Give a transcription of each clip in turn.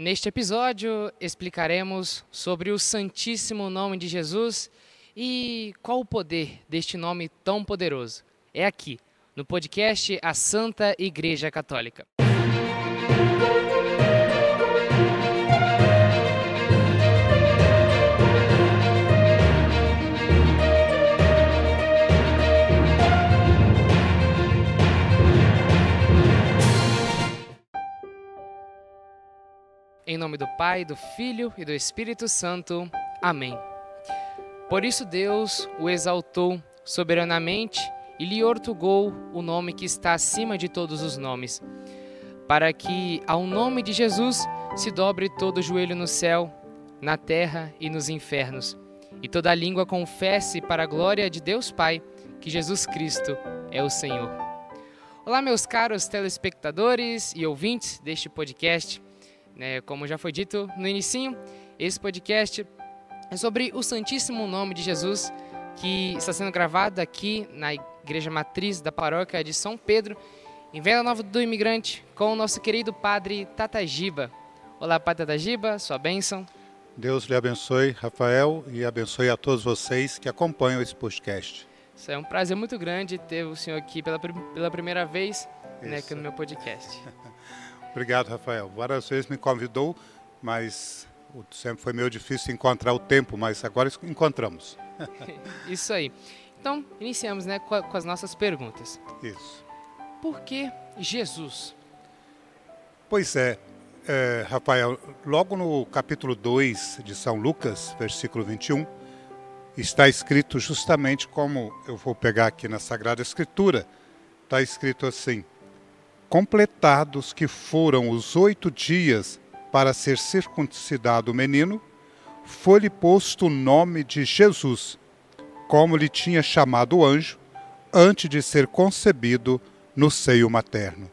Neste episódio, explicaremos sobre o Santíssimo Nome de Jesus e qual o poder deste nome tão poderoso. É aqui, no podcast A Santa Igreja Católica. Em nome do Pai, do Filho e do Espírito Santo. Amém. Por isso Deus o exaltou soberanamente e lhe ortogou o nome que está acima de todos os nomes, para que ao nome de Jesus se dobre todo joelho no céu, na terra e nos infernos, e toda língua confesse para a glória de Deus Pai que Jesus Cristo é o Senhor. Olá, meus caros telespectadores e ouvintes deste podcast. Né? Como já foi dito no início, esse podcast é sobre o Santíssimo Nome de Jesus, que está sendo gravado aqui na Igreja Matriz da Paróquia de São Pedro, em Venda Nova do Imigrante, com o nosso querido Padre Tatagiba. Olá, Padre Tatagiba, sua bênção. Deus lhe abençoe, Rafael, e abençoe a todos vocês que acompanham esse podcast. Isso é um prazer muito grande ter o senhor aqui pela, pela primeira vez né, aqui no meu podcast. Obrigado, Rafael. Várias vezes me convidou, mas sempre foi meio difícil encontrar o tempo, mas agora encontramos. Isso aí. Então, iniciamos né, com, as nossas perguntas. Isso. Por que Jesus? Pois é, é, Rafael, logo no capítulo 2 de São Lucas, versículo 21, está escrito justamente como eu vou pegar aqui na Sagrada Escritura. Está escrito assim: completados que foram os oito dias para ser circuncidado o menino, foi-lhe posto o nome de Jesus, como lhe tinha chamado o anjo, antes de ser concebido no seio materno.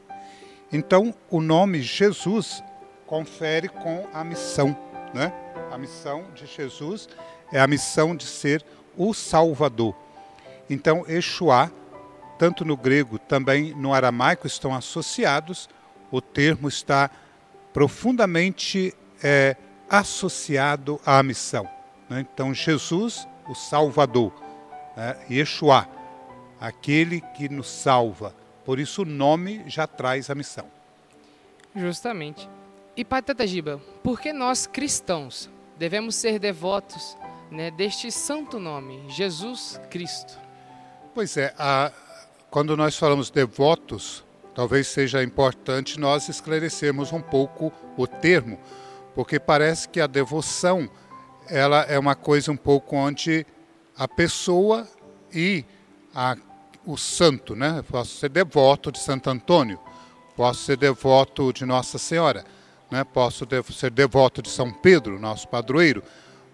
Então, o nome Jesus confere com a missão, né? A missão de Jesus é a missão de ser o Salvador. Então, Exuá tanto no grego, também no aramaico estão associados. O termo está profundamente é, associado à missão. Né? Então, Jesus, o Salvador, né? Yeshua, aquele que nos salva. Por isso, o nome já traz a missão. Justamente. E Patata Giba, por que nós cristãos devemos ser devotos né, deste santo nome, Jesus Cristo? Pois é, a, quando nós falamos devotos, talvez seja importante nós esclarecermos um pouco o termo, porque parece que a devoção ela é uma coisa um pouco onde a pessoa e a, o santo, né? Eu posso ser devoto de Santo Antônio, posso ser devoto de Nossa Senhora, né? Posso ser devoto de São Pedro, nosso padroeiro.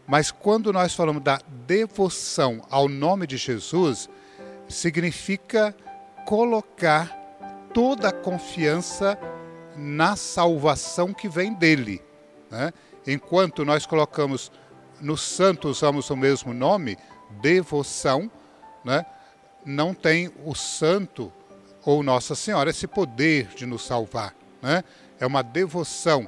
Mas quando nós falamos da devoção ao nome de Jesus, significa colocar toda a confiança na salvação que vem dele. Né? Enquanto nós colocamos no santo, usamos o mesmo nome, devoção, né? não tem o santo ou Nossa Senhora esse poder de nos salvar. Né? É uma devoção,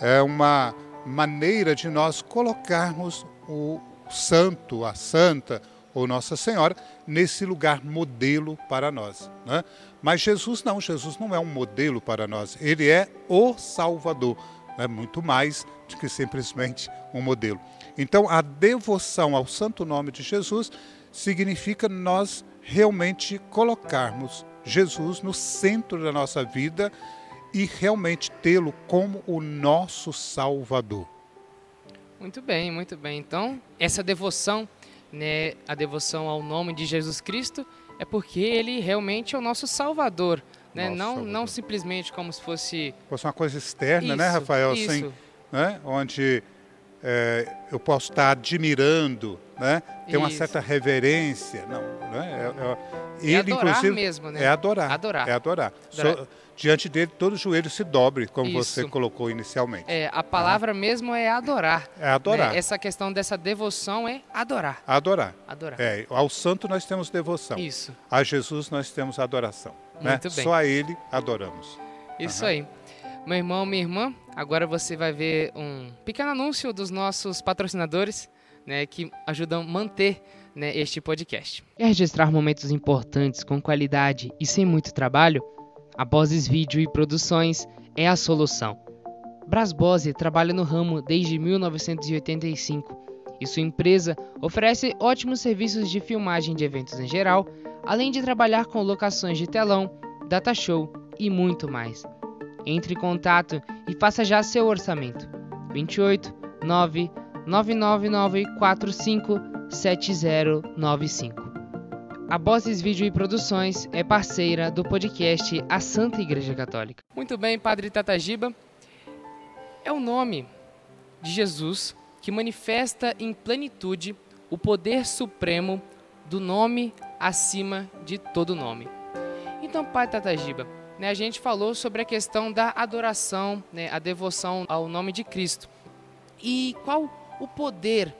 é uma maneira de nós colocarmos o santo, a santa, ou Nossa Senhora nesse lugar modelo para nós. Né? Mas Jesus não, Jesus não é um modelo para nós, ele é o Salvador, é muito mais do que simplesmente um modelo. Então, a devoção ao santo nome de Jesus significa nós realmente colocarmos Jesus no centro da nossa vida e realmente tê-lo como o nosso Salvador. Muito bem, muito bem. Então, essa devoção né, a devoção ao nome de Jesus Cristo é porque ele realmente é o nosso Salvador, né? Nosso não, Salvador. não simplesmente como se fosse fosse uma coisa externa, né, isso, né, Rafael? Assim, isso. Assim, né? Onde é, eu posso estar admirando, né? Ter uma certa reverência, não, né? É, é, ele, é adorar inclusive, mesmo, né? É adorar. Adorar. É adorar. adorar. So, diante dele todo joelho se dobre, como Isso. você colocou inicialmente. É, a palavra ah. mesmo é adorar. É adorar. Né? Essa questão dessa devoção é adorar. Adorar. Adorar. É, ao santo nós temos devoção. Isso. A Jesus nós temos adoração. Né? Muito bem. Só a ele adoramos. Isso aí. Meu irmão, minha irmã, agora você vai ver um pequeno anúncio dos nossos patrocinadores, né, que ajudam a manter né, este podcast. Quer registrar momentos importantes com qualidade e sem muito trabalho? A Boses Vídeo e Produções é a solução. Brasbose trabalha no ramo desde 1985 e sua empresa oferece ótimos serviços de filmagem de eventos em geral, além de trabalhar com locações de telão, data show e muito mais. Entre em contato e faça já seu orçamento. 28 9 99945 7095. A Bosses Vídeo e Produções é parceira do podcast A Santa Igreja Católica. Muito bem, Padre Tatagiba. É o nome de Jesus que manifesta em plenitude o poder supremo do nome acima de todo nome. Então, Pai Tatagiba, né, a gente falou sobre a questão da adoração, né, a devoção ao nome de Cristo. E qual o poder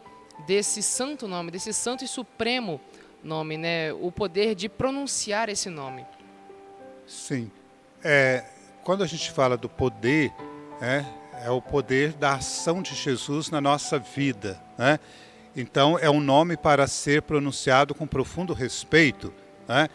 desse santo nome, desse santo e supremo nome, né, o poder de pronunciar esse nome? Sim. É, quando a gente fala do poder, é, é o poder da ação de Jesus na nossa vida. Né? Então, é um nome para ser pronunciado com profundo respeito. Né?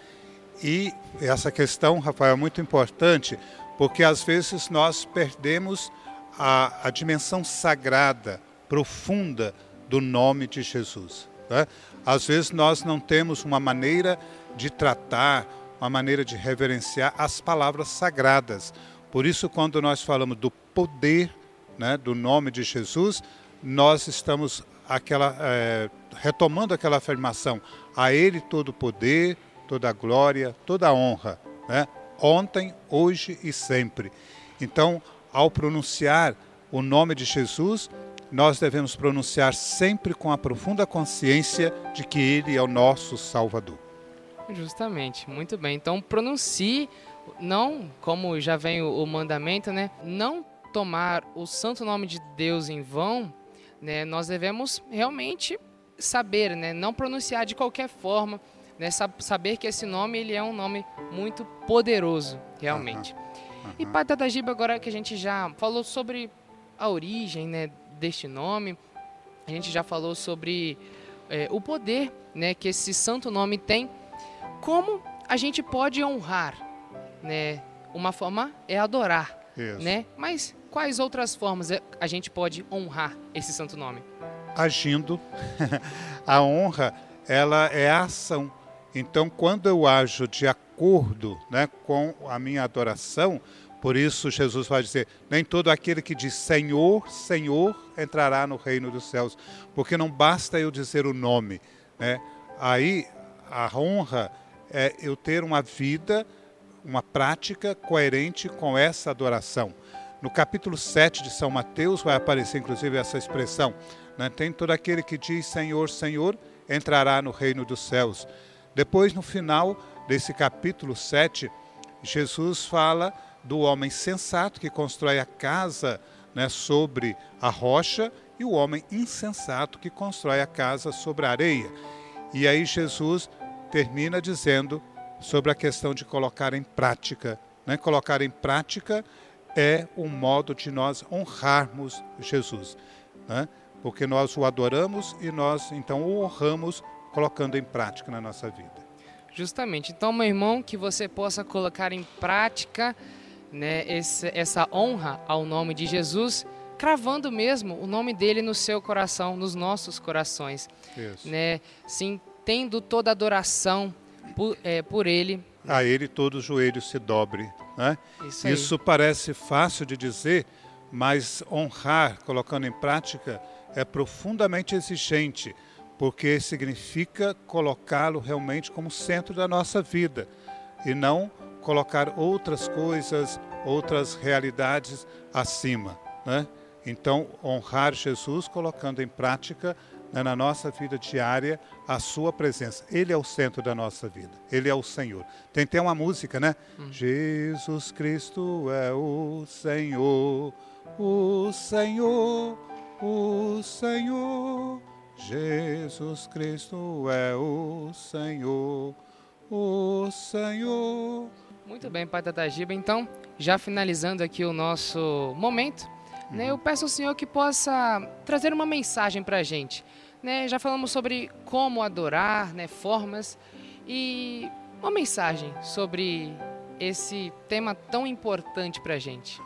E essa questão, Rafael, é muito importante, porque às vezes nós perdemos a, a dimensão sagrada, profunda do nome de Jesus. Né? Às vezes nós não temos uma maneira de tratar, uma maneira de reverenciar as palavras sagradas. Por isso, quando nós falamos do poder né, do nome de Jesus, nós estamos aquela, é, retomando aquela afirmação: a Ele todo o poder, toda a glória, toda a honra, né? ontem, hoje e sempre. Então, ao pronunciar o nome de Jesus, nós devemos pronunciar sempre com a profunda consciência de que Ele é o nosso Salvador. Justamente, muito bem. Então, pronuncie, não como já vem o, o mandamento, né? Não tomar o santo nome de Deus em vão, né? Nós devemos realmente saber, né? Não pronunciar de qualquer forma, né? Saber que esse nome ele é um nome muito poderoso, realmente. Uhum. Uhum. E Pai Tatagiba, agora que a gente já falou sobre a origem, né? Deste nome, a gente já falou sobre é, o poder, né? Que esse santo nome tem. Como a gente pode honrar, né? Uma forma é adorar, Isso. né? Mas quais outras formas a gente pode honrar esse santo nome? Agindo. a honra, ela é a ação. Então, quando eu ajo de acordo né, com a minha adoração, por isso Jesus vai dizer: nem todo aquele que diz Senhor, Senhor entrará no reino dos céus, porque não basta eu dizer o nome. Né? Aí a honra é eu ter uma vida, uma prática coerente com essa adoração. No capítulo 7 de São Mateus vai aparecer inclusive essa expressão. Né? Tem todo aquele que diz Senhor, Senhor, entrará no reino dos céus. Depois, no final desse capítulo 7, Jesus fala do homem sensato que constrói a casa né, sobre a rocha e o homem insensato que constrói a casa sobre a areia. E aí Jesus termina dizendo sobre a questão de colocar em prática. Né? Colocar em prática é um modo de nós honrarmos Jesus, né? porque nós o adoramos e nós então o honramos colocando em prática na nossa vida. Justamente. Então, meu irmão, que você possa colocar em prática né, esse, essa honra ao nome de Jesus, cravando mesmo o nome dele no seu coração, nos nossos corações. Isso. Né? Sim, tendo toda adoração por, é, por ele. A ele todo joelho se dobre né? Isso, Isso parece fácil de dizer, mas honrar, colocando em prática, é profundamente exigente, porque significa colocá-lo realmente como centro da nossa vida e não colocar outras coisas, outras realidades acima. Né? Então, honrar Jesus colocando em prática né, na nossa vida diária a sua presença. Ele é o centro da nossa vida. Ele é o Senhor. Tem até uma música, né? Hum. Jesus Cristo é o Senhor, o Senhor, o Senhor. Jesus Cristo é o Senhor, o Senhor. Muito bem, Pai Tatagiba. Então, já finalizando aqui o nosso momento, né, eu peço ao Senhor que possa trazer uma mensagem para a gente. Né? Já falamos sobre como adorar, né, formas, e uma mensagem sobre esse tema tão importante para a gente.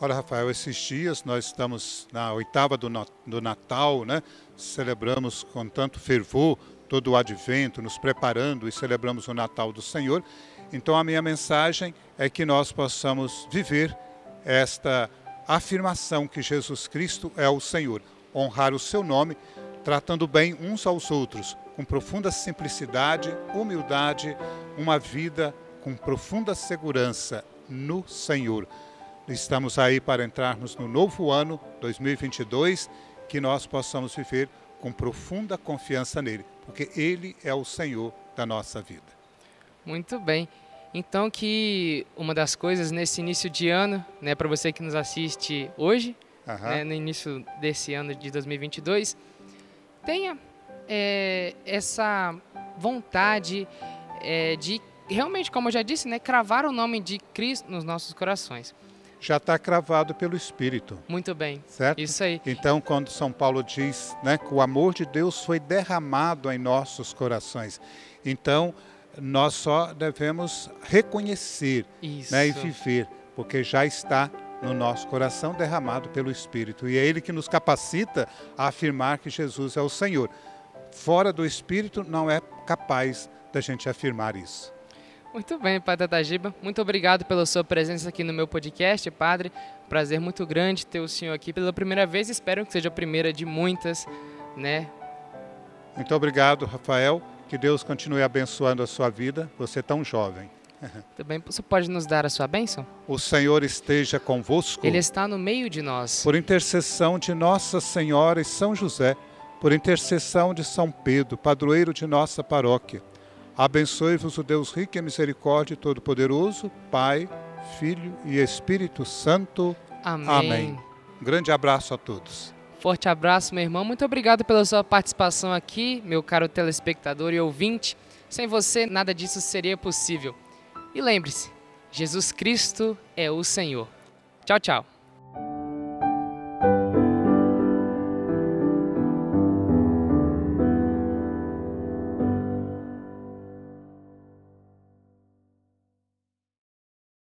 Olha, Rafael, esses dias nós estamos na oitava do, do Natal, né? Celebramos com tanto fervor todo o advento, nos preparando e celebramos o Natal do Senhor. Então, a minha mensagem é que nós possamos viver esta afirmação que Jesus Cristo é o Senhor, honrar o seu nome, tratando bem uns aos outros, com profunda simplicidade, humildade, uma vida com profunda segurança no Senhor. Estamos aí para entrarmos no novo ano 2022, que nós possamos viver com profunda confiança nele, porque ele é o Senhor da nossa vida. Muito bem. Então que uma das coisas nesse início de ano, né, para você que nos assiste hoje, uhum. né, no início desse ano de 2022, tenha é, essa vontade é, de realmente, como eu já disse, né, cravar o nome de Cristo nos nossos corações. Já está cravado pelo Espírito. Muito bem. Certo? Isso aí. Então, quando São Paulo diz né, que o amor de Deus foi derramado em nossos corações, então nós só devemos reconhecer né, e viver, porque já está no nosso coração derramado pelo Espírito. E é Ele que nos capacita a afirmar que Jesus é o Senhor. Fora do Espírito não é capaz da gente afirmar isso. Muito bem, Padre Tatagiba. Muito obrigado pela sua presença aqui no meu podcast, Padre. Prazer muito grande ter o senhor aqui pela primeira vez. Espero que seja a primeira de muitas, né? Muito obrigado, Rafael. Que Deus continue abençoando a sua vida. Você é tão jovem. Também você pode nos dar a sua bênção? O Senhor esteja convosco. Ele está no meio de nós. Por intercessão de Nossa Senhora e São José, por intercessão de São Pedro, padroeiro de nossa paróquia Abençoe-vos o Deus rico e misericórdia e todo-poderoso, Pai, Filho e Espírito Santo. Amém. Amém. Um grande abraço a todos. Forte abraço, meu irmão. Muito obrigado pela sua participação aqui, meu caro telespectador e ouvinte. Sem você, nada disso seria possível. E lembre-se, Jesus Cristo é o Senhor. Tchau, tchau.